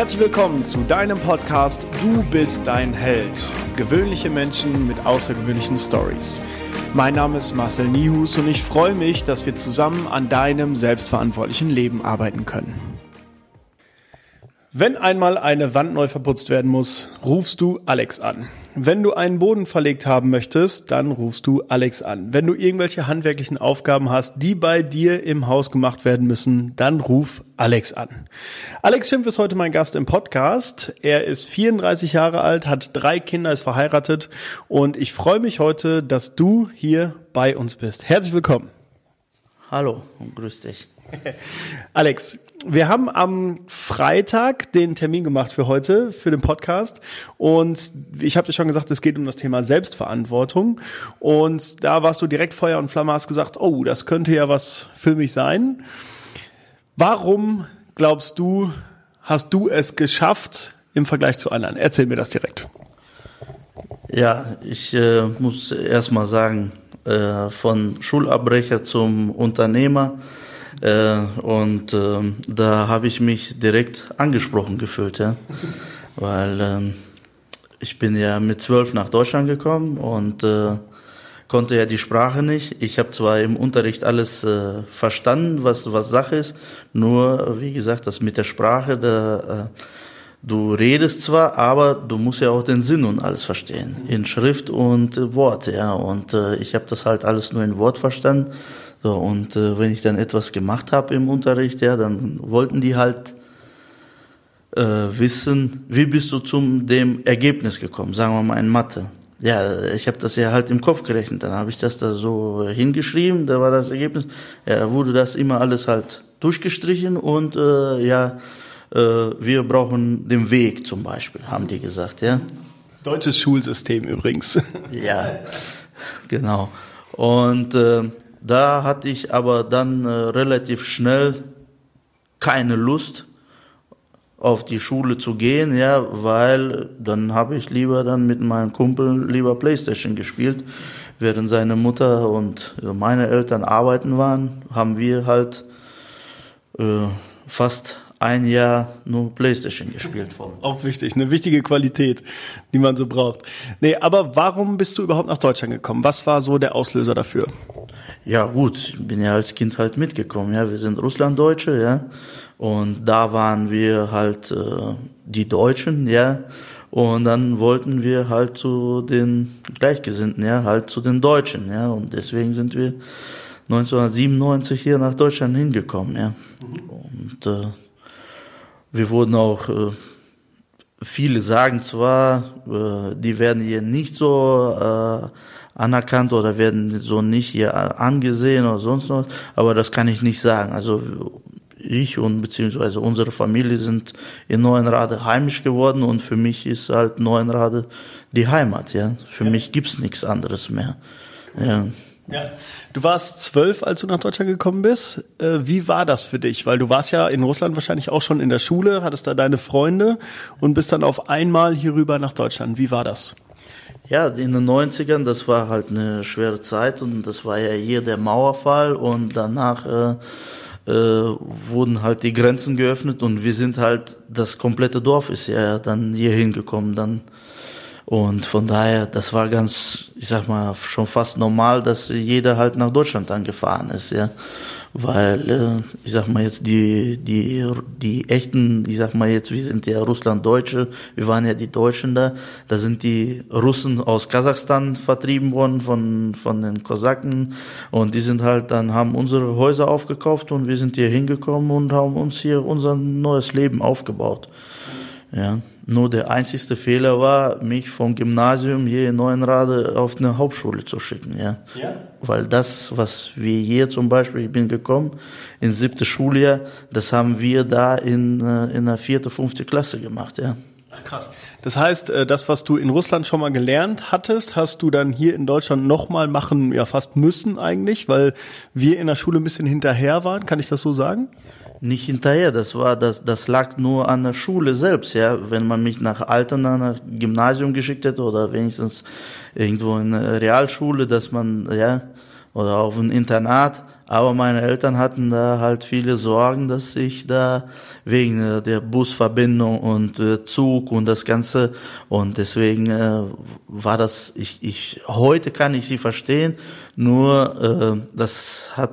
Herzlich willkommen zu deinem Podcast Du bist dein Held. Gewöhnliche Menschen mit außergewöhnlichen Stories. Mein Name ist Marcel Nihus und ich freue mich, dass wir zusammen an deinem selbstverantwortlichen Leben arbeiten können. Wenn einmal eine Wand neu verputzt werden muss, rufst du Alex an. Wenn du einen Boden verlegt haben möchtest, dann rufst du Alex an. Wenn du irgendwelche handwerklichen Aufgaben hast, die bei dir im Haus gemacht werden müssen, dann ruf Alex an. Alex Schimpf ist heute mein Gast im Podcast. Er ist 34 Jahre alt, hat drei Kinder, ist verheiratet und ich freue mich heute, dass du hier bei uns bist. Herzlich willkommen. Hallo und grüß dich. Alex, wir haben am Freitag den Termin gemacht für heute, für den Podcast. Und ich habe dir schon gesagt, es geht um das Thema Selbstverantwortung. Und da warst du direkt Feuer und Flamme, hast gesagt, oh, das könnte ja was für mich sein. Warum glaubst du, hast du es geschafft im Vergleich zu anderen? Erzähl mir das direkt. Ja, ich äh, muss erst mal sagen, äh, von Schulabbrecher zum Unternehmer äh, und äh, da habe ich mich direkt angesprochen gefühlt, ja. Weil äh, ich bin ja mit zwölf nach Deutschland gekommen und äh, konnte ja die Sprache nicht. Ich habe zwar im Unterricht alles äh, verstanden, was, was Sache ist, nur, wie gesagt, das mit der Sprache, da, äh, du redest zwar, aber du musst ja auch den Sinn und alles verstehen, in Schrift und Wort, ja. Und ich habe das halt alles nur in Wort verstanden so, und äh, wenn ich dann etwas gemacht habe im Unterricht, ja, dann wollten die halt äh, wissen, wie bist du zum dem Ergebnis gekommen, sagen wir mal in Mathe. Ja, ich habe das ja halt im Kopf gerechnet, dann habe ich das da so hingeschrieben, da war das Ergebnis. Ja, wurde das immer alles halt durchgestrichen und äh, ja, äh, wir brauchen den Weg zum Beispiel, haben die gesagt, ja. Deutsches Schulsystem übrigens. ja, genau. Und äh, da hatte ich aber dann äh, relativ schnell keine Lust auf die Schule zu gehen, ja, weil dann habe ich lieber dann mit meinem Kumpel lieber Playstation gespielt. Während seine Mutter und meine Eltern arbeiten waren, haben wir halt äh, fast ein Jahr nur Playstation gespielt worden. Auch wichtig, eine wichtige Qualität, die man so braucht. Nee, aber warum bist du überhaupt nach Deutschland gekommen? Was war so der Auslöser dafür? Ja, gut, ich bin ja als Kind halt mitgekommen, ja. Wir sind Russlanddeutsche, ja. Und da waren wir halt äh, die Deutschen, ja. Und dann wollten wir halt zu den Gleichgesinnten, ja, halt zu den Deutschen, ja. Und deswegen sind wir 1997 hier nach Deutschland hingekommen, ja. Und äh, wir wurden auch, äh, viele sagen zwar, äh, die werden hier nicht so äh, anerkannt oder werden so nicht hier angesehen oder sonst was, aber das kann ich nicht sagen. Also ich und beziehungsweise unsere Familie sind in Neuenrade heimisch geworden und für mich ist halt Neuenrade die Heimat, ja. Für ja. mich gibt's nichts anderes mehr. Ja. Ja. Du warst zwölf, als du nach Deutschland gekommen bist. Äh, wie war das für dich? Weil du warst ja in Russland wahrscheinlich auch schon in der Schule, hattest da deine Freunde und bist dann auf einmal hier rüber nach Deutschland. Wie war das? Ja, in den 90ern, das war halt eine schwere Zeit und das war ja hier der Mauerfall und danach äh, äh, wurden halt die Grenzen geöffnet und wir sind halt, das komplette Dorf ist ja dann hier hingekommen dann und von daher, das war ganz, ich sag mal, schon fast normal, dass jeder halt nach Deutschland dann gefahren ist, ja. Weil, äh, ich sag mal jetzt, die, die, die echten, ich sag mal jetzt, wir sind ja Russland-Deutsche, wir waren ja die Deutschen da, da sind die Russen aus Kasachstan vertrieben worden von, von den Kosaken und die sind halt dann, haben unsere Häuser aufgekauft und wir sind hier hingekommen und haben uns hier unser neues Leben aufgebaut. Ja. Nur der einzigste Fehler war, mich vom Gymnasium hier in Neuenrade auf eine Hauptschule zu schicken, ja. ja. Weil das, was wir hier zum Beispiel, ich bin gekommen, in siebte Schuljahr, das haben wir da in, äh, in der vierte, fünfte Klasse gemacht, ja. Ach, krass. Das heißt, äh, das, was du in Russland schon mal gelernt hattest, hast du dann hier in Deutschland nochmal machen, ja, fast müssen eigentlich, weil wir in der Schule ein bisschen hinterher waren. Kann ich das so sagen? Nicht hinterher. Das war, das, das lag nur an der Schule selbst, ja. Wenn man mich nach Altern an ein Gymnasium geschickt hätte oder wenigstens irgendwo in eine Realschule, dass man, ja, oder auf ein Internat. Aber meine Eltern hatten da halt viele Sorgen, dass ich da wegen der Busverbindung und äh, Zug und das Ganze und deswegen äh, war das, ich, ich, heute kann ich sie verstehen, nur äh, das hat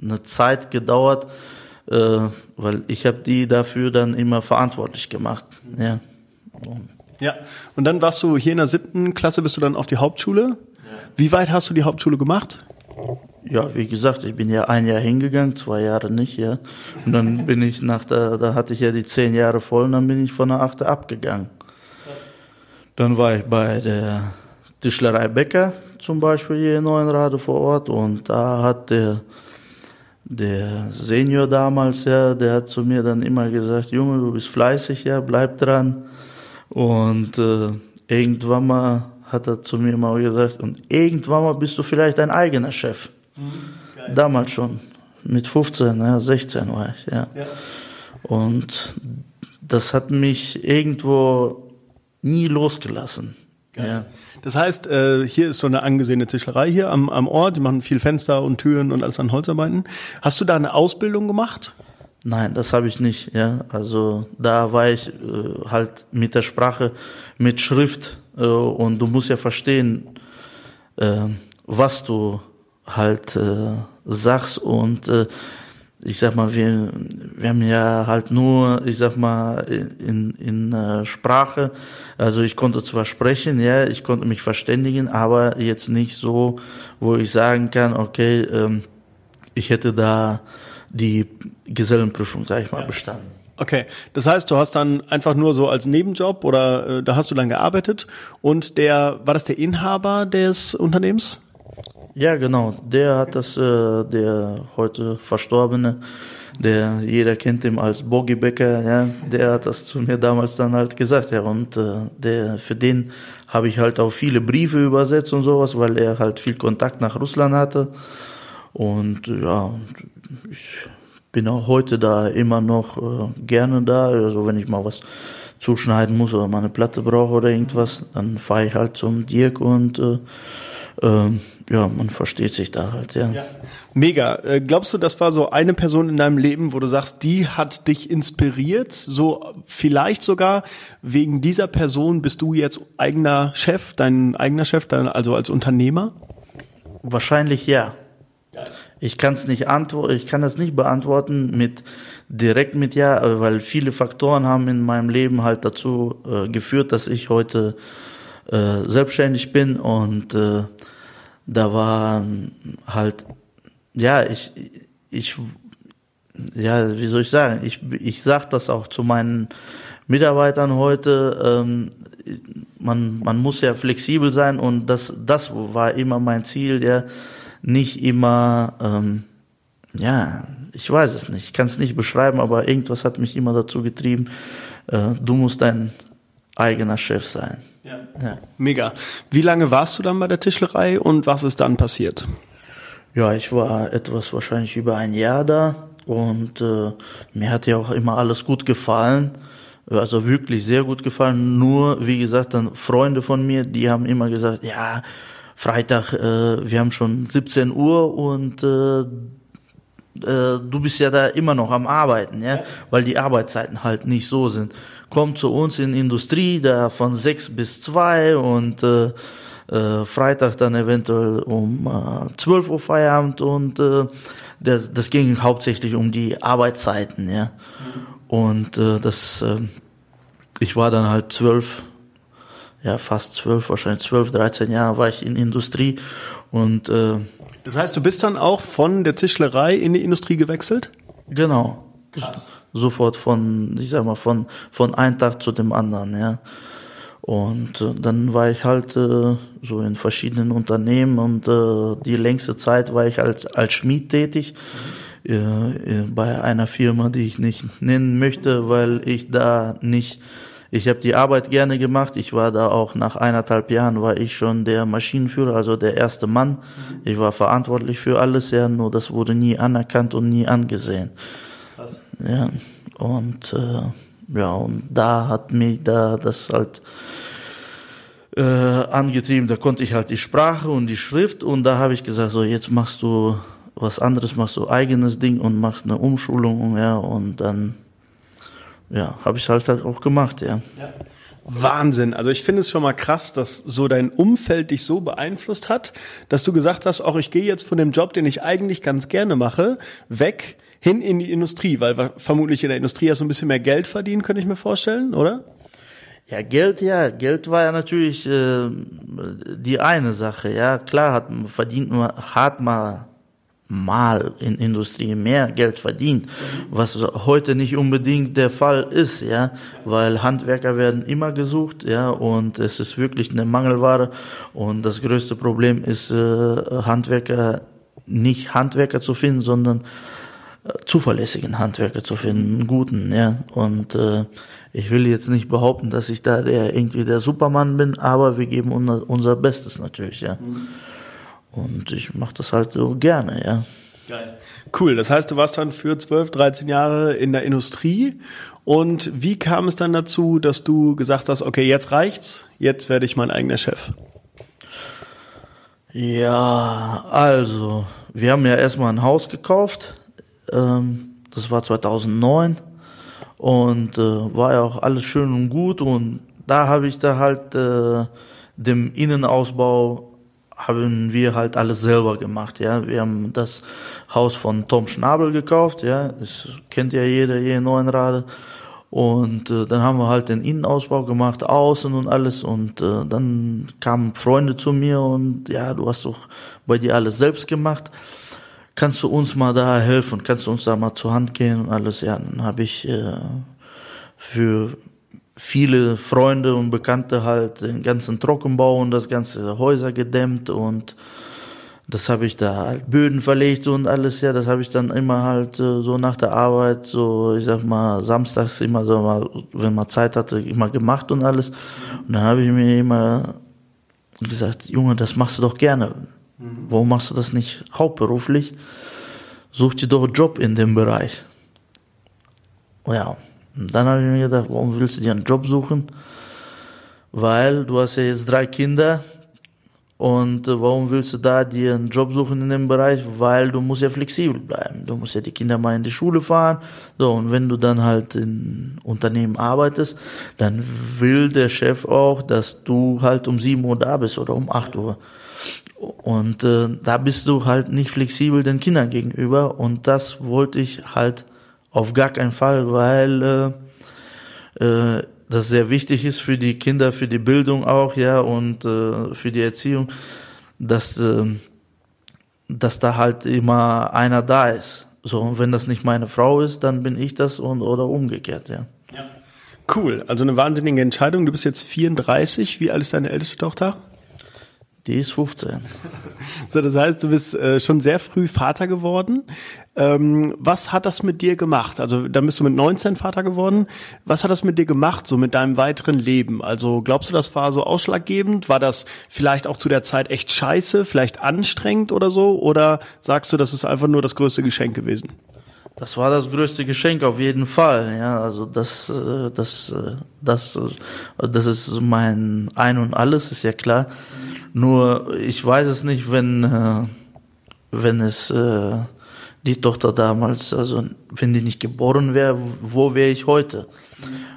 eine Zeit gedauert, äh, weil ich habe die dafür dann immer verantwortlich gemacht. Ja. Ja, und dann warst du hier in der siebten Klasse, bist du dann auf die Hauptschule. Ja. Wie weit hast du die Hauptschule gemacht? Ja, wie gesagt, ich bin ja ein Jahr hingegangen, zwei Jahre nicht, ja. Und dann bin ich nach der, da hatte ich ja die zehn Jahre voll und dann bin ich von der achte abgegangen. Dann war ich bei der Tischlerei Becker zum Beispiel hier in Neuenrade vor Ort und da hat der, der Senior damals, ja, der hat zu mir dann immer gesagt, Junge, du bist fleißig, ja, bleib dran. Und äh, irgendwann mal hat er zu mir mal gesagt, und irgendwann mal bist du vielleicht dein eigener Chef. Mhm, Damals schon, mit 15, ja, 16 war ich, ja. ja. Und das hat mich irgendwo nie losgelassen. Ja. Das heißt, äh, hier ist so eine angesehene Tischlerei hier am, am Ort. Die machen viel Fenster und Türen und alles an Holzarbeiten. Hast du da eine Ausbildung gemacht? Nein, das habe ich nicht. Ja, also da war ich äh, halt mit der Sprache, mit Schrift äh, und du musst ja verstehen, äh, was du halt äh, sagst und äh, ich sag mal, wir, wir haben ja halt nur, ich sag mal, in, in äh, Sprache, also ich konnte zwar sprechen, ja, ich konnte mich verständigen, aber jetzt nicht so, wo ich sagen kann, okay, ähm, ich hätte da die Gesellenprüfung, sag ich mal, bestanden. Okay, das heißt, du hast dann einfach nur so als Nebenjob oder äh, da hast du dann gearbeitet und der war das der Inhaber des Unternehmens? Ja, genau. Der hat das, äh, der heute verstorbene, der jeder kennt ihn als Bogi Becker, ja, der hat das zu mir damals dann halt gesagt, ja, und äh, der für den habe ich halt auch viele Briefe übersetzt und sowas, weil er halt viel Kontakt nach Russland hatte und ja, ich bin auch heute da immer noch äh, gerne da. Also wenn ich mal was zuschneiden muss oder mal eine Platte brauche oder irgendwas, dann fahre ich halt zum Dirk und äh, äh, ja, man versteht sich da halt, ja. ja. Mega. Äh, glaubst du, das war so eine Person in deinem Leben, wo du sagst, die hat dich inspiriert? So vielleicht sogar wegen dieser Person bist du jetzt eigener Chef, dein eigener Chef, dein, also als Unternehmer? Wahrscheinlich ja. Ich kann es nicht antworten, ich kann das nicht beantworten mit direkt mit ja, weil viele Faktoren haben in meinem Leben halt dazu äh, geführt, dass ich heute äh, selbstständig bin und äh, da war halt ja ich ich ja wie soll ich sagen ich ich sag das auch zu meinen Mitarbeitern heute ähm, man man muss ja flexibel sein und das das war immer mein Ziel ja nicht immer, ähm, ja, ich weiß es nicht, ich kann es nicht beschreiben, aber irgendwas hat mich immer dazu getrieben, äh, du musst dein eigener Chef sein. Ja. ja. Mega. Wie lange warst du dann bei der Tischlerei und was ist dann passiert? Ja, ich war etwas wahrscheinlich über ein Jahr da und äh, mir hat ja auch immer alles gut gefallen. Also wirklich sehr gut gefallen. Nur, wie gesagt, dann Freunde von mir, die haben immer gesagt, ja, Freitag, äh, wir haben schon 17 Uhr und äh, äh, du bist ja da immer noch am Arbeiten, ja? ja, weil die Arbeitszeiten halt nicht so sind. Komm zu uns in Industrie, da von 6 bis 2 und äh, äh, Freitag dann eventuell um äh, 12 Uhr Feierabend und äh, das, das ging hauptsächlich um die Arbeitszeiten, ja. Und äh, das, äh, ich war dann halt zwölf ja, fast zwölf, wahrscheinlich zwölf, dreizehn Jahre war ich in Industrie und äh, Das heißt, du bist dann auch von der Tischlerei in die Industrie gewechselt? Genau. Krass. Sofort von, ich sag mal, von, von einem Tag zu dem anderen, ja. Und äh, dann war ich halt äh, so in verschiedenen Unternehmen und äh, die längste Zeit war ich als, als Schmied tätig. Mhm. Äh, bei einer Firma, die ich nicht nennen möchte, weil ich da nicht ich habe die Arbeit gerne gemacht. Ich war da auch nach eineinhalb Jahren war ich schon der Maschinenführer, also der erste Mann. Ich war verantwortlich für alles, ja, nur das wurde nie anerkannt und nie angesehen. Ja, und äh, ja, und da hat mich da das halt äh, angetrieben. Da konnte ich halt die Sprache und die Schrift und da habe ich gesagt, so jetzt machst du was anderes machst, so eigenes Ding und machst eine Umschulung, ja, und dann, ja, habe ich halt halt auch gemacht, ja. ja. Wahnsinn. Also ich finde es schon mal krass, dass so dein Umfeld dich so beeinflusst hat, dass du gesagt hast, auch ich gehe jetzt von dem Job, den ich eigentlich ganz gerne mache, weg hin in die Industrie, weil vermutlich in der Industrie ja so ein bisschen mehr Geld verdienen, könnte ich mir vorstellen, oder? Ja, Geld, ja, Geld war ja natürlich äh, die eine Sache. Ja, klar hat verdient man, hat man mal in Industrie mehr Geld verdient, was heute nicht unbedingt der Fall ist, ja, weil Handwerker werden immer gesucht, ja, und es ist wirklich eine Mangelware und das größte Problem ist äh, Handwerker nicht Handwerker zu finden, sondern zuverlässigen Handwerker zu finden, guten, ja, und äh, ich will jetzt nicht behaupten, dass ich da der irgendwie der Supermann bin, aber wir geben unser, unser Bestes natürlich, ja. Mhm. Und ich mache das halt so gerne, ja. Geil. Cool. Das heißt, du warst dann für 12, 13 Jahre in der Industrie. Und wie kam es dann dazu, dass du gesagt hast, okay, jetzt reicht's, jetzt werde ich mein eigener Chef? Ja, also, wir haben ja erstmal ein Haus gekauft. Ähm, das war 2009. Und äh, war ja auch alles schön und gut. Und da habe ich da halt äh, dem Innenausbau haben wir halt alles selber gemacht, ja. Wir haben das Haus von Tom Schnabel gekauft, ja. Das kennt ja jeder hier in Neuenrade. Und äh, dann haben wir halt den Innenausbau gemacht, außen und alles. Und äh, dann kamen Freunde zu mir und ja, du hast doch bei dir alles selbst gemacht. Kannst du uns mal da helfen? Kannst du uns da mal zur Hand gehen und alles? Ja, dann habe ich äh, für viele Freunde und Bekannte halt den ganzen Trockenbau und das ganze Häuser gedämmt und das habe ich da halt Böden verlegt und alles, ja, das habe ich dann immer halt äh, so nach der Arbeit, so ich sag mal, samstags immer so mal, wenn man Zeit hatte, immer gemacht und alles. Und dann habe ich mir immer gesagt, Junge, das machst du doch gerne. Warum machst du das nicht hauptberuflich? Such dir doch einen Job in dem Bereich. Ja, und dann habe ich mir gedacht, warum willst du dir einen Job suchen? Weil du hast ja jetzt drei Kinder und äh, warum willst du da dir einen Job suchen in dem Bereich? Weil du musst ja flexibel bleiben. Du musst ja die Kinder mal in die Schule fahren. So, und wenn du dann halt in Unternehmen arbeitest, dann will der Chef auch, dass du halt um sieben Uhr da bist oder um acht Uhr. Und äh, da bist du halt nicht flexibel den Kindern gegenüber. Und das wollte ich halt auf gar keinen Fall, weil äh, äh, das sehr wichtig ist für die Kinder, für die Bildung auch, ja, und äh, für die Erziehung, dass, äh, dass da halt immer einer da ist. So, und wenn das nicht meine Frau ist, dann bin ich das und oder umgekehrt, ja. ja. Cool, also eine wahnsinnige Entscheidung. Du bist jetzt 34. Wie alt ist deine älteste Tochter? Die ist 15. So, das heißt, du bist äh, schon sehr früh Vater geworden. Ähm, was hat das mit dir gemacht? Also, dann bist du mit 19 Vater geworden. Was hat das mit dir gemacht, so mit deinem weiteren Leben? Also, glaubst du, das war so ausschlaggebend? War das vielleicht auch zu der Zeit echt scheiße, vielleicht anstrengend oder so? Oder sagst du, das ist einfach nur das größte Geschenk gewesen? Das war das größte Geschenk auf jeden Fall. Ja, also das, äh, das, äh, das, äh, das ist mein Ein und Alles, ist ja klar. Nur ich weiß es nicht, wenn, wenn es die Tochter damals, also wenn die nicht geboren wäre, wo wäre ich heute?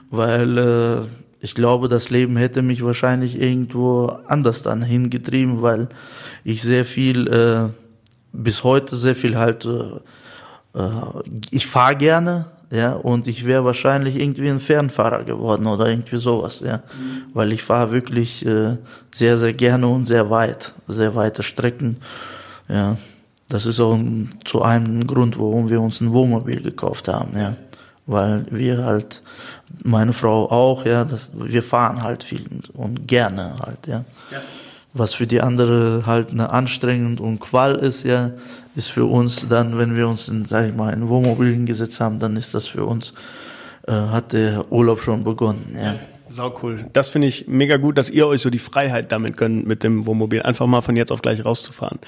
Weil ich glaube, das Leben hätte mich wahrscheinlich irgendwo anders dann hingetrieben, weil ich sehr viel bis heute sehr viel halt ich fahre gerne, ja, und ich wäre wahrscheinlich irgendwie ein Fernfahrer geworden oder irgendwie sowas, ja, mhm. weil ich fahre wirklich äh, sehr, sehr gerne und sehr weit, sehr weite Strecken, ja. Das ist auch ein, zu einem Grund, warum wir uns ein Wohnmobil gekauft haben, ja, weil wir halt, meine Frau auch, ja, das, wir fahren halt viel und gerne halt, ja. ja. Was für die andere halt eine anstrengend und Qual ist, ja, ist für uns dann, wenn wir uns in, sag ich mal, in Wohnmobil hingesetzt haben, dann ist das für uns, äh, hat der Urlaub schon begonnen, ja. Sau cool. Das finde ich mega gut, dass ihr euch so die Freiheit damit gönnt, mit dem Wohnmobil einfach mal von jetzt auf gleich rauszufahren.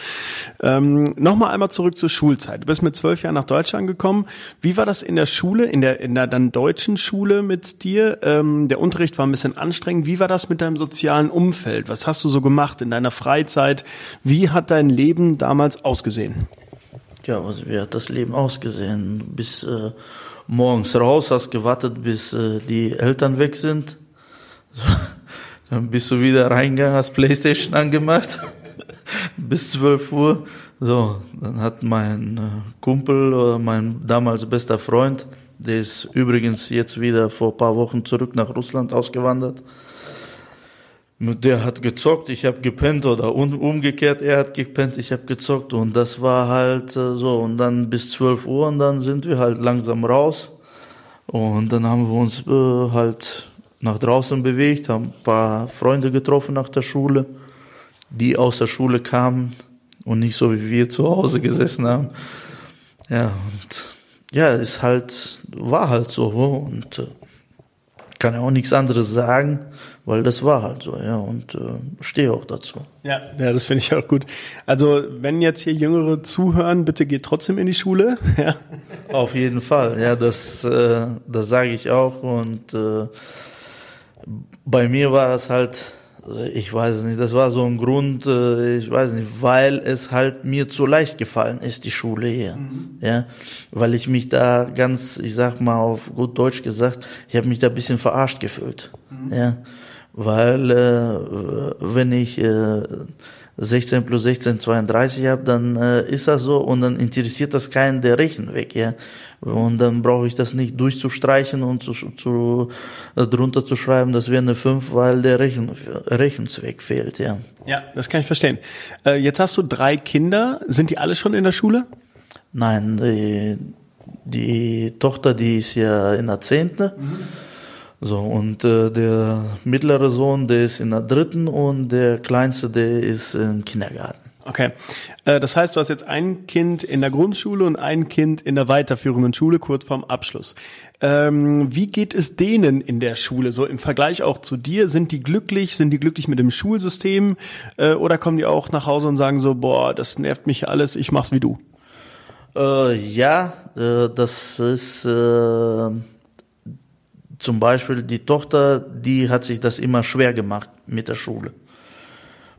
Ähm, Nochmal einmal zurück zur Schulzeit. Du bist mit zwölf Jahren nach Deutschland gekommen. Wie war das in der Schule, in der, in der dann deutschen Schule mit dir? Ähm, der Unterricht war ein bisschen anstrengend. Wie war das mit deinem sozialen Umfeld? Was hast du so gemacht in deiner Freizeit? Wie hat dein Leben damals ausgesehen? Ja, also wie hat das Leben ausgesehen? Bis äh, morgens raus, hast gewartet, bis äh, die Eltern weg sind. Dann bist du wieder reingegangen, hast Playstation angemacht. bis 12 Uhr. So, dann hat mein äh, Kumpel oder mein damals bester Freund, der ist übrigens jetzt wieder vor paar Wochen zurück nach Russland ausgewandert. Der hat gezockt, ich habe gepennt oder umgekehrt, er hat gepennt, ich habe gezockt und das war halt äh, so und dann bis 12 Uhr und dann sind wir halt langsam raus und dann haben wir uns äh, halt nach draußen bewegt, haben ein paar Freunde getroffen nach der Schule, die aus der Schule kamen und nicht so wie wir zu Hause gesessen haben. Ja, und ja, ist halt, war halt so und äh, kann ja auch nichts anderes sagen, weil das war halt so, ja, und äh, stehe auch dazu. Ja, ja, das finde ich auch gut. Also, wenn jetzt hier Jüngere zuhören, bitte geht trotzdem in die Schule. Ja. Auf jeden Fall, ja, das, äh, das sage ich auch. Und äh, bei mir war das halt ich weiß nicht, das war so ein Grund, äh, ich weiß nicht, weil es halt mir zu leicht gefallen ist, die Schule hier. Mhm. Ja, weil ich mich da ganz, ich sag mal auf gut Deutsch gesagt, ich habe mich da ein bisschen verarscht gefühlt. Mhm. Ja, weil äh, wenn ich äh, 16 plus 16 32 habe, dann äh, ist das so und dann interessiert das keinen der Rechen weg, ja. Und dann brauche ich das nicht durchzustreichen und zu, zu, äh, drunter zu schreiben, das wäre eine 5, weil der Rechen, Rechenzweck fehlt, ja. Ja, das kann ich verstehen. Äh, jetzt hast du drei Kinder. Sind die alle schon in der Schule? Nein, die, die Tochter, die ist ja in der Zehnte. Mhm. So, und äh, der mittlere Sohn, der ist in der dritten und der kleinste, der ist im Kindergarten. Okay. Äh, das heißt, du hast jetzt ein Kind in der Grundschule und ein Kind in der weiterführenden Schule, kurz vorm Abschluss. Ähm, wie geht es denen in der Schule? So im Vergleich auch zu dir, sind die glücklich? Sind die glücklich mit dem Schulsystem? Äh, oder kommen die auch nach Hause und sagen so, boah, das nervt mich alles, ich mach's wie du? Äh, ja, äh, das ist äh, zum Beispiel die Tochter, die hat sich das immer schwer gemacht mit der Schule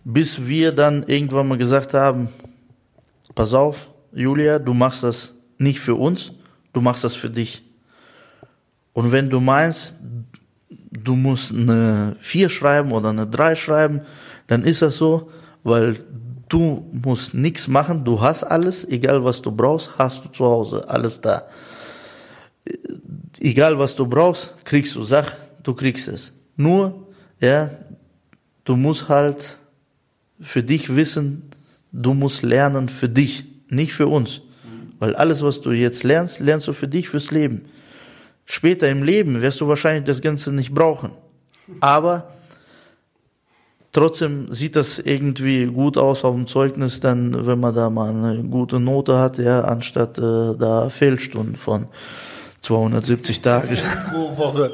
bis wir dann irgendwann mal gesagt haben, pass auf, Julia, du machst das nicht für uns, du machst das für dich. Und wenn du meinst, du musst eine 4 schreiben oder eine 3 schreiben, dann ist das so, weil du musst nichts machen, du hast alles, egal was du brauchst, hast du zu Hause, alles da. Egal was du brauchst, kriegst du, sag, du kriegst es. Nur, ja, du musst halt für dich wissen, du musst lernen für dich, nicht für uns. Weil alles, was du jetzt lernst, lernst du für dich, fürs Leben. Später im Leben wirst du wahrscheinlich das Ganze nicht brauchen. Aber trotzdem sieht das irgendwie gut aus auf dem Zeugnis, dann, wenn man da mal eine gute Note hat, ja, anstatt äh, da Fehlstunden von 270 Tage pro Woche.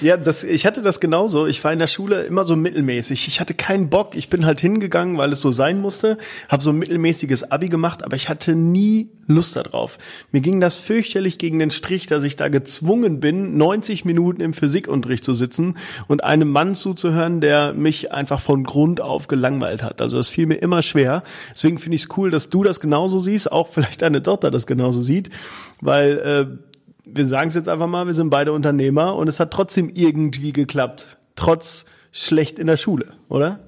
Ja, das, ich hatte das genauso. Ich war in der Schule immer so mittelmäßig. Ich hatte keinen Bock. Ich bin halt hingegangen, weil es so sein musste. Habe so ein mittelmäßiges Abi gemacht, aber ich hatte nie Lust darauf. Mir ging das fürchterlich gegen den Strich, dass ich da gezwungen bin, 90 Minuten im Physikunterricht zu sitzen und einem Mann zuzuhören, der mich einfach von Grund auf gelangweilt hat. Also das fiel mir immer schwer. Deswegen finde ich es cool, dass du das genauso siehst, auch vielleicht deine Tochter das genauso sieht, weil äh, wir sagen es jetzt einfach mal, wir sind beide Unternehmer und es hat trotzdem irgendwie geklappt, trotz schlecht in der Schule, oder?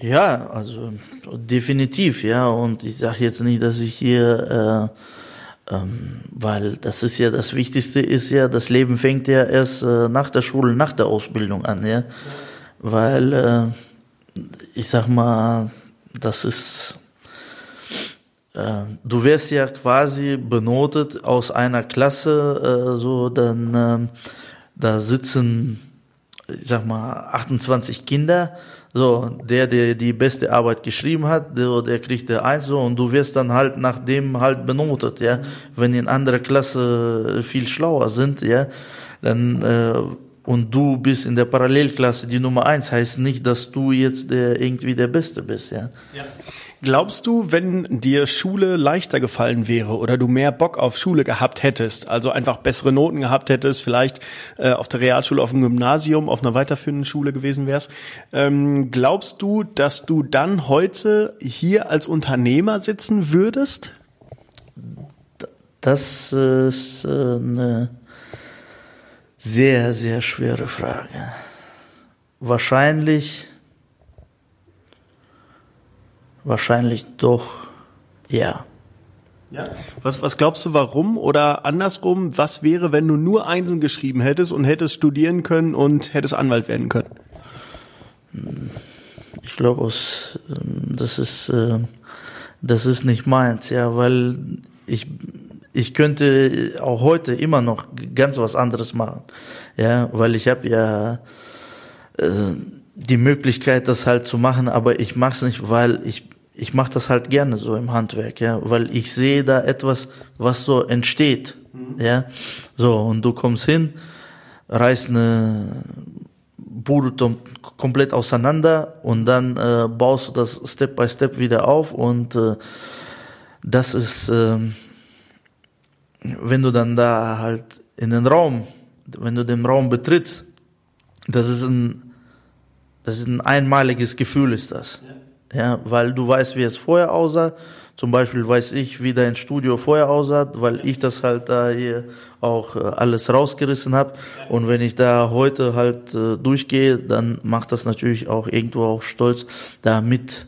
Ja, also definitiv, ja. Und ich sage jetzt nicht, dass ich hier, äh, ähm, weil das ist ja das Wichtigste ist ja, das Leben fängt ja erst äh, nach der Schule, nach der Ausbildung an, ja. Weil äh, ich sag mal, das ist du wirst ja quasi benotet aus einer Klasse, äh, so dann äh, da sitzen, ich sag mal, 28 Kinder. So, der, der die beste Arbeit geschrieben hat, der, der kriegt der Eins so und du wirst dann halt nach dem halt benotet, ja. Wenn in anderer Klasse viel schlauer sind, ja, dann äh, und du bist in der Parallelklasse die Nummer eins, heißt nicht, dass du jetzt der irgendwie der Beste bist, ja. ja. Glaubst du, wenn dir Schule leichter gefallen wäre oder du mehr Bock auf Schule gehabt hättest, also einfach bessere Noten gehabt hättest, vielleicht äh, auf der Realschule, auf dem Gymnasium, auf einer weiterführenden Schule gewesen wärst, ähm, glaubst du, dass du dann heute hier als Unternehmer sitzen würdest? Das ist eine sehr, sehr schwere Frage. Wahrscheinlich, wahrscheinlich doch, ja. Ja. Was, was glaubst du, warum? Oder andersrum, was wäre, wenn du nur Einsen geschrieben hättest und hättest studieren können und hättest Anwalt werden können? Ich glaube, das ist, äh, das ist nicht meins, ja, weil ich, ich könnte auch heute immer noch ganz was anderes machen, ja, weil ich habe ja äh, die Möglichkeit, das halt zu machen, aber ich mache es nicht, weil ich ich mache das halt gerne so im Handwerk, ja, weil ich sehe da etwas, was so entsteht, mhm. ja, so und du kommst hin, reißt eine Bude komplett auseinander und dann äh, baust du das Step by Step wieder auf und äh, das ist, äh, wenn du dann da halt in den Raum, wenn du den Raum betrittst, das ist ein, das ist ein einmaliges Gefühl, ist das. Ja. Ja, weil du weißt, wie es vorher aussah. Zum Beispiel weiß ich, wie dein Studio vorher aussah, weil ich das halt da hier auch äh, alles rausgerissen habe. Und wenn ich da heute halt äh, durchgehe, dann macht das natürlich auch irgendwo auch stolz, da mit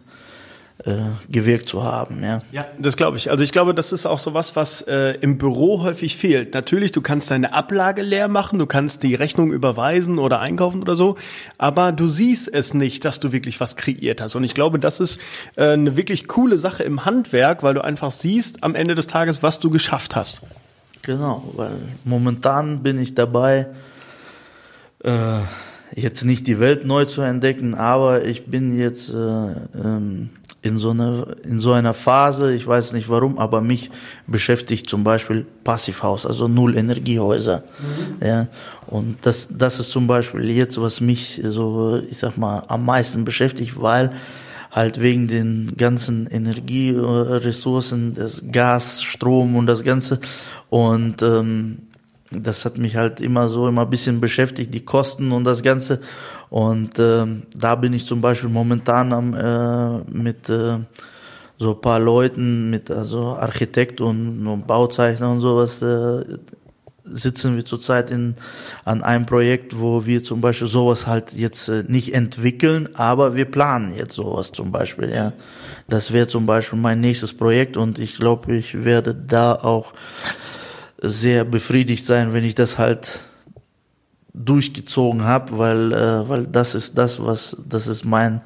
äh, gewirkt zu haben. Ja, ja das glaube ich. Also ich glaube, das ist auch so was, was äh, im Büro häufig fehlt. Natürlich, du kannst deine Ablage leer machen, du kannst die Rechnung überweisen oder einkaufen oder so, aber du siehst es nicht, dass du wirklich was kreiert hast. Und ich glaube, das ist äh, eine wirklich coole Sache im Handwerk, weil du einfach siehst am Ende des Tages, was du geschafft hast. Genau, weil momentan bin ich dabei, äh, jetzt nicht die Welt neu zu entdecken, aber ich bin jetzt äh, ähm, in so, eine, in so einer Phase, ich weiß nicht warum, aber mich beschäftigt zum Beispiel Passivhaus, also Null-Energiehäuser. Mhm. Ja, und das, das ist zum Beispiel jetzt, was mich so, ich sag mal, am meisten beschäftigt, weil halt wegen den ganzen Energieressourcen, das Gas, Strom und das Ganze. Und ähm, das hat mich halt immer so immer ein bisschen beschäftigt, die Kosten und das Ganze. Und äh, da bin ich zum Beispiel momentan am, äh, mit äh, so ein paar Leuten, mit also Architekt und, und Bauzeichner und sowas, äh, sitzen wir zurzeit in, an einem Projekt, wo wir zum Beispiel sowas halt jetzt äh, nicht entwickeln, aber wir planen jetzt sowas zum Beispiel, ja. Das wäre zum Beispiel mein nächstes Projekt und ich glaube, ich werde da auch sehr befriedigt sein, wenn ich das halt durchgezogen habe, weil, äh, weil das ist das, was, das ist mein,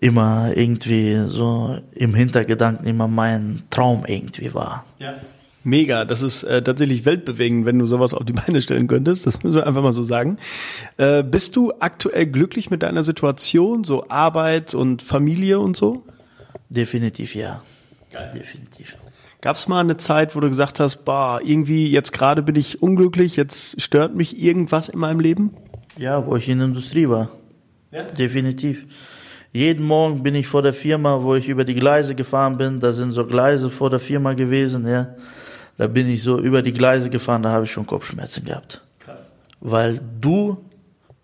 immer irgendwie so im Hintergedanken immer mein Traum irgendwie war. Ja. Mega, das ist äh, tatsächlich weltbewegend, wenn du sowas auf die Beine stellen könntest. Das müssen wir einfach mal so sagen. Äh, bist du aktuell glücklich mit deiner Situation, so Arbeit und Familie und so? Definitiv ja. Geil. Definitiv. Gab es mal eine Zeit, wo du gesagt hast, bah, irgendwie jetzt gerade bin ich unglücklich, jetzt stört mich irgendwas in meinem Leben? Ja, wo ich in der Industrie war. Ja? Definitiv. Jeden Morgen bin ich vor der Firma, wo ich über die Gleise gefahren bin. Da sind so Gleise vor der Firma gewesen, ja. Da bin ich so über die Gleise gefahren, da habe ich schon Kopfschmerzen gehabt. Krass. Weil du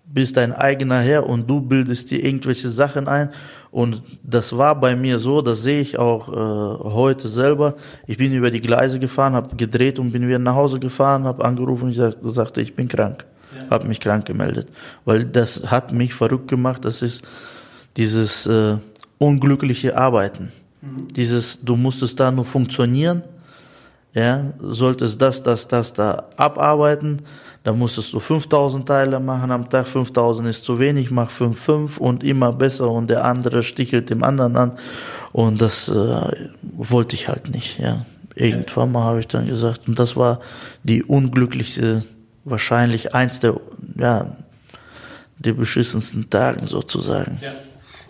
bist dein eigener Herr und du bildest dir irgendwelche Sachen ein und das war bei mir so, das sehe ich auch äh, heute selber. Ich bin über die Gleise gefahren, habe gedreht und bin wieder nach Hause gefahren, habe angerufen und ich sagte, ich bin krank. Ja. Habe mich krank gemeldet. Weil das hat mich verrückt gemacht. Das ist dieses äh, unglückliche Arbeiten. Mhm. Dieses, du musstest da nur funktionieren, ja, solltest das, das, das da abarbeiten da musstest du 5000 Teile machen am Tag, 5000 ist zu wenig, mach 5, 5 und immer besser und der andere stichelt dem anderen an. Und das äh, wollte ich halt nicht, ja. Irgendwann mal habe ich dann gesagt, und das war die unglücklichste, wahrscheinlich eins der, ja, der beschissensten Tagen sozusagen. Ja.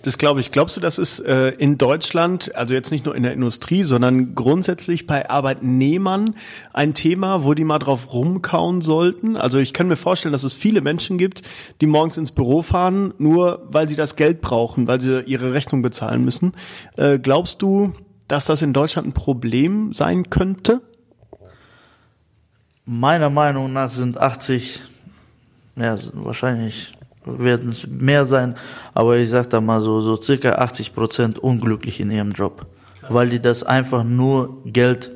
Das glaube ich. Glaubst du, das ist äh, in Deutschland, also jetzt nicht nur in der Industrie, sondern grundsätzlich bei Arbeitnehmern ein Thema, wo die mal drauf rumkauen sollten? Also ich kann mir vorstellen, dass es viele Menschen gibt, die morgens ins Büro fahren, nur weil sie das Geld brauchen, weil sie ihre Rechnung bezahlen müssen. Äh, glaubst du, dass das in Deutschland ein Problem sein könnte? Meiner Meinung nach sind 80, ja, wahrscheinlich werden es mehr sein, aber ich sag da mal so, so circa 80 Prozent unglücklich in ihrem Job, weil die das einfach nur Geld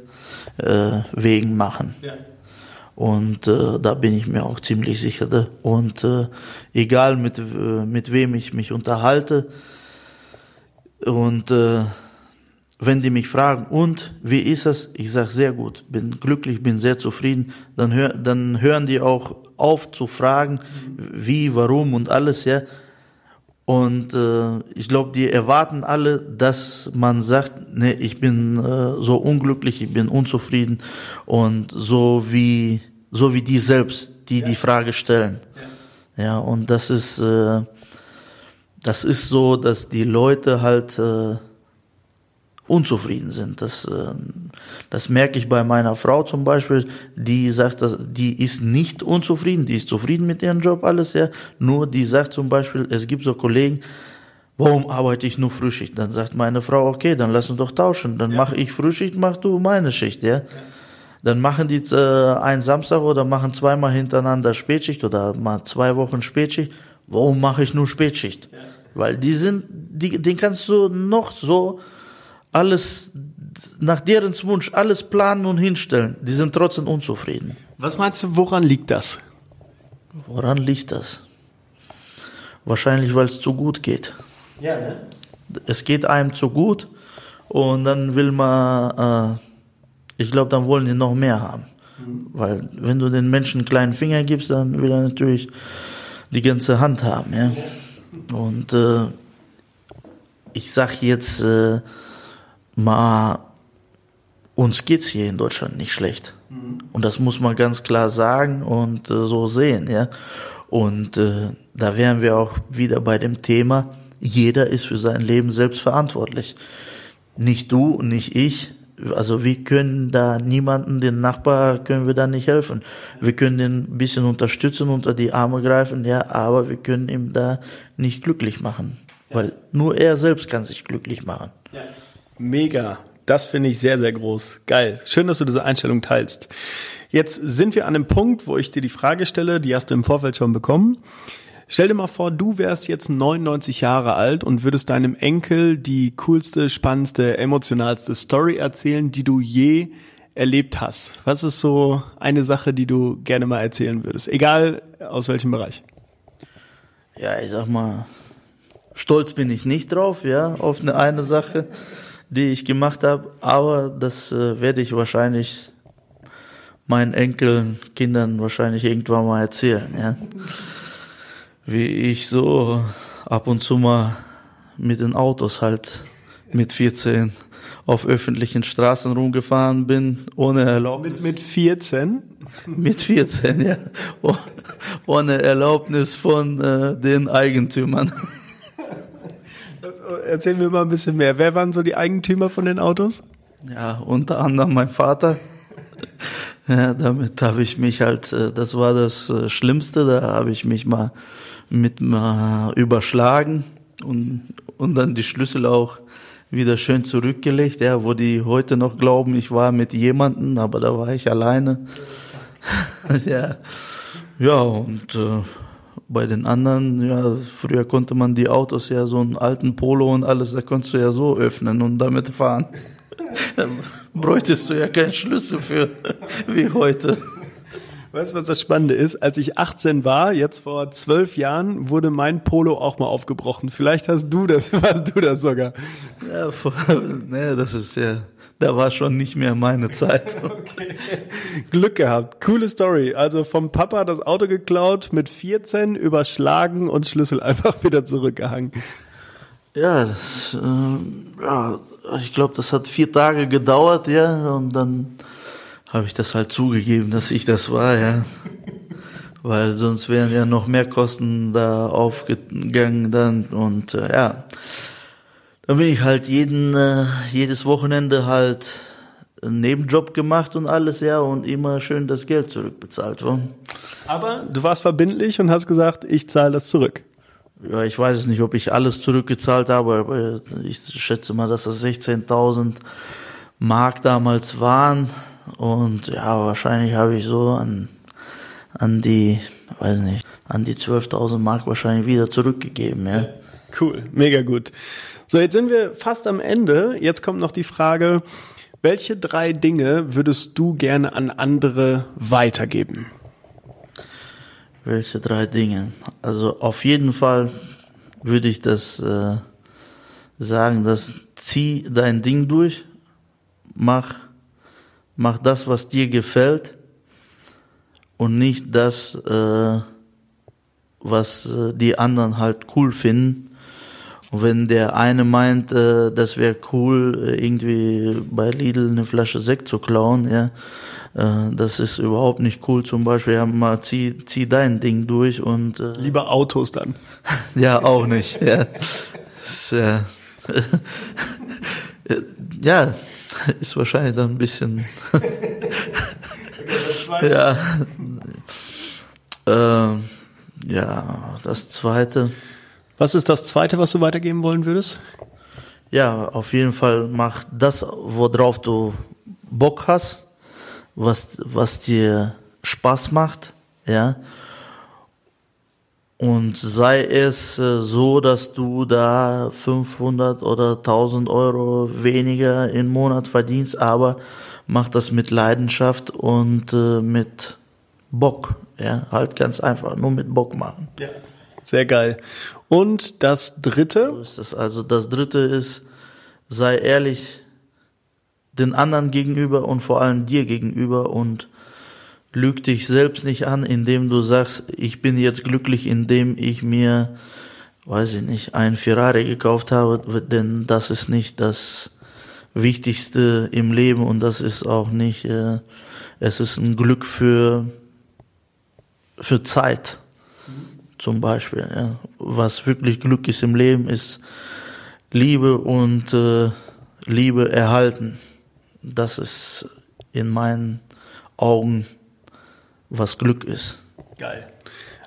äh, Wegen machen. Ja. Und äh, da bin ich mir auch ziemlich sicher. Da. Und äh, egal mit, äh, mit wem ich mich unterhalte und äh, wenn die mich fragen, und wie ist es? Ich sage sehr gut, bin glücklich, bin sehr zufrieden. Dann, hör, dann hören die auch auf zu fragen, wie, warum und alles, ja. Und äh, ich glaube, die erwarten alle, dass man sagt, nee, ich bin äh, so unglücklich, ich bin unzufrieden und so wie so wie die selbst, die ja. die Frage stellen. Ja, ja und das ist äh, das ist so, dass die Leute halt äh, unzufrieden sind. Das, äh, das merke ich bei meiner Frau zum Beispiel, die sagt, die ist nicht unzufrieden, die ist zufrieden mit ihrem Job, alles, ja. Nur die sagt zum Beispiel, es gibt so Kollegen, warum arbeite ich nur Frühschicht? Dann sagt meine Frau, okay, dann lass uns doch tauschen. Dann ja. mache ich Frühschicht, mach du meine Schicht, ja. ja. Dann machen die äh, einen Samstag oder machen zweimal hintereinander Spätschicht oder mal zwei Wochen Spätschicht. Warum mache ich nur Spätschicht? Ja. Weil die sind, die, den kannst du noch so alles nach deren Wunsch alles planen und hinstellen. Die sind trotzdem unzufrieden. Was meinst du, woran liegt das? Woran liegt das? Wahrscheinlich, weil es zu gut geht. Ja, ne? Es geht einem zu gut und dann will man, äh, ich glaube, dann wollen die noch mehr haben. Mhm. Weil wenn du den Menschen einen kleinen Finger gibst, dann will er natürlich die ganze Hand haben. Ja? Und äh, ich sag jetzt, äh, mal, uns geht's hier in Deutschland nicht schlecht. Mhm. Und das muss man ganz klar sagen und äh, so sehen, ja. Und äh, da wären wir auch wieder bei dem Thema, jeder ist für sein Leben selbst verantwortlich. Nicht du und nicht ich. Also wir können da niemanden, den Nachbar können wir da nicht helfen. Wir können den ein bisschen unterstützen, unter die Arme greifen, ja, aber wir können ihm da nicht glücklich machen. Ja. Weil nur er selbst kann sich glücklich machen. Ja. Mega. Das finde ich sehr, sehr groß. Geil. Schön, dass du diese Einstellung teilst. Jetzt sind wir an dem Punkt, wo ich dir die Frage stelle, die hast du im Vorfeld schon bekommen. Stell dir mal vor, du wärst jetzt 99 Jahre alt und würdest deinem Enkel die coolste, spannendste, emotionalste Story erzählen, die du je erlebt hast. Was ist so eine Sache, die du gerne mal erzählen würdest? Egal aus welchem Bereich. Ja, ich sag mal, stolz bin ich nicht drauf, ja, auf eine, eine Sache die ich gemacht habe, aber das äh, werde ich wahrscheinlich meinen Enkeln, Kindern wahrscheinlich irgendwann mal erzählen, ja. Wie ich so ab und zu mal mit den Autos halt mit 14 auf öffentlichen Straßen rumgefahren bin, ohne Erlaubnis. Mit, mit 14? Mit 14, ja. Oh, ohne Erlaubnis von äh, den Eigentümern. Erzähl mir mal ein bisschen mehr. Wer waren so die Eigentümer von den Autos? Ja, unter anderem mein Vater. Ja, damit habe ich mich halt, äh, das war das äh, Schlimmste, da habe ich mich mal mit mal überschlagen und, und dann die Schlüssel auch wieder schön zurückgelegt, ja, wo die heute noch glauben, ich war mit jemandem, aber da war ich alleine. ja, ja, und äh, bei den anderen, ja, früher konnte man die Autos ja so einen alten Polo und alles, da konntest du ja so öffnen und damit fahren. da bräuchtest du ja keinen Schlüssel für, wie heute. Weißt du, was das Spannende ist? Als ich 18 war, jetzt vor zwölf Jahren, wurde mein Polo auch mal aufgebrochen. Vielleicht hast du das, warst du das sogar. Ja, ne, das ist ja da war schon nicht mehr meine Zeit. Okay. Glück gehabt. Coole Story. Also vom Papa das Auto geklaut, mit 14 überschlagen und Schlüssel einfach wieder zurückgehangen. Ja, das, äh, ja ich glaube, das hat vier Tage gedauert, ja, und dann habe ich das halt zugegeben, dass ich das war, ja. Weil sonst wären ja noch mehr Kosten da aufgegangen dann und äh, ja. Dann bin ich halt jeden, äh, jedes Wochenende halt einen Nebenjob gemacht und alles, ja, und immer schön das Geld zurückbezahlt. Wa? Aber du warst verbindlich und hast gesagt, ich zahle das zurück. Ja, ich weiß es nicht, ob ich alles zurückgezahlt habe, aber ich schätze mal, dass das 16.000 Mark damals waren. Und ja, wahrscheinlich habe ich so an, an die, weiß nicht, an die 12.000 Mark wahrscheinlich wieder zurückgegeben, ja. Cool, mega gut. So, jetzt sind wir fast am Ende. Jetzt kommt noch die Frage, Welche drei Dinge würdest du gerne an andere weitergeben? Welche drei Dinge? Also auf jeden Fall würde ich das äh, sagen, dass zieh dein Ding durch, mach, mach das, was dir gefällt und nicht das, äh, was äh, die anderen halt cool finden. Und wenn der eine meint, äh, das wäre cool, äh, irgendwie bei Lidl eine Flasche Sekt zu klauen, ja, äh, das ist überhaupt nicht cool. Zum Beispiel, ja, mal zieh, zieh dein Ding durch und äh, Lieber Autos dann. ja auch nicht. Ja, ist, äh, ja, ist wahrscheinlich dann ein bisschen ja. Äh, ja, das zweite. Was ist das zweite, was du weitergeben wollen würdest? Ja, auf jeden Fall mach das, worauf du Bock hast, was, was dir Spaß macht, ja. Und sei es äh, so, dass du da 500 oder 1000 Euro weniger im Monat verdienst, aber mach das mit Leidenschaft und äh, mit Bock, ja, halt ganz einfach, nur mit Bock machen. Ja. Sehr geil. Und das dritte? Das. Also das dritte ist, sei ehrlich den anderen gegenüber und vor allem dir gegenüber und lüg dich selbst nicht an, indem du sagst, ich bin jetzt glücklich, indem ich mir, weiß ich nicht, ein Ferrari gekauft habe, denn das ist nicht das Wichtigste im Leben und das ist auch nicht, äh, es ist ein Glück für, für Zeit zum Beispiel. Ja. Was wirklich Glück ist im Leben, ist Liebe und äh, Liebe erhalten. Das ist in meinen Augen, was Glück ist. Geil.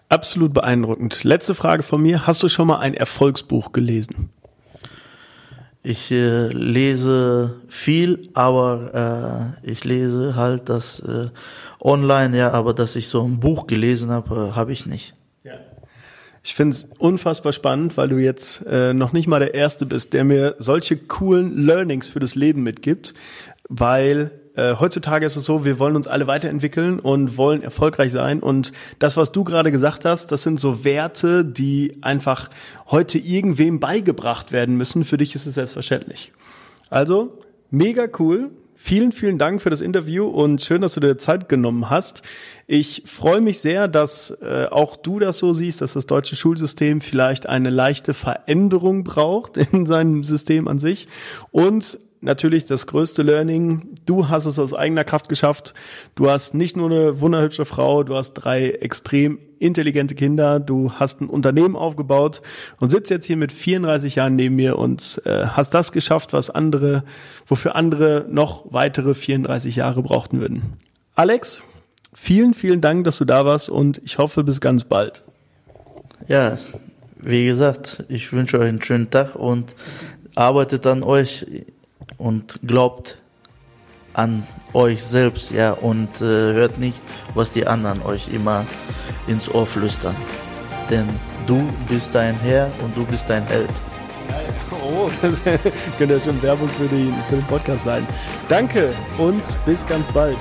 Absolut beeindruckend. Letzte Frage von mir. Hast du schon mal ein Erfolgsbuch gelesen? Ich äh, lese viel, aber äh, ich lese halt das äh, online, ja, aber dass ich so ein Buch gelesen habe, äh, habe ich nicht. Ich finde es unfassbar spannend, weil du jetzt äh, noch nicht mal der Erste bist, der mir solche coolen Learnings für das Leben mitgibt, weil äh, heutzutage ist es so, wir wollen uns alle weiterentwickeln und wollen erfolgreich sein. Und das, was du gerade gesagt hast, das sind so Werte, die einfach heute irgendwem beigebracht werden müssen. Für dich ist es selbstverständlich. Also, mega cool. Vielen, vielen Dank für das Interview und schön, dass du dir Zeit genommen hast. Ich freue mich sehr, dass äh, auch du das so siehst, dass das deutsche Schulsystem vielleicht eine leichte Veränderung braucht in seinem System an sich und natürlich das größte Learning. Du hast es aus eigener Kraft geschafft. Du hast nicht nur eine wunderhübsche Frau, du hast drei extrem intelligente Kinder, du hast ein Unternehmen aufgebaut und sitzt jetzt hier mit 34 Jahren neben mir und äh, hast das geschafft, was andere, wofür andere noch weitere 34 Jahre brauchten würden. Alex, vielen, vielen Dank, dass du da warst und ich hoffe bis ganz bald. Ja, wie gesagt, ich wünsche euch einen schönen Tag und arbeitet an euch und glaubt an euch selbst, ja, und äh, hört nicht, was die anderen euch immer ins Ohr flüstern. Denn du bist dein Herr und du bist dein Held. Oh, das könnte ja schon Werbung für, die, für den Podcast sein. Danke und bis ganz bald.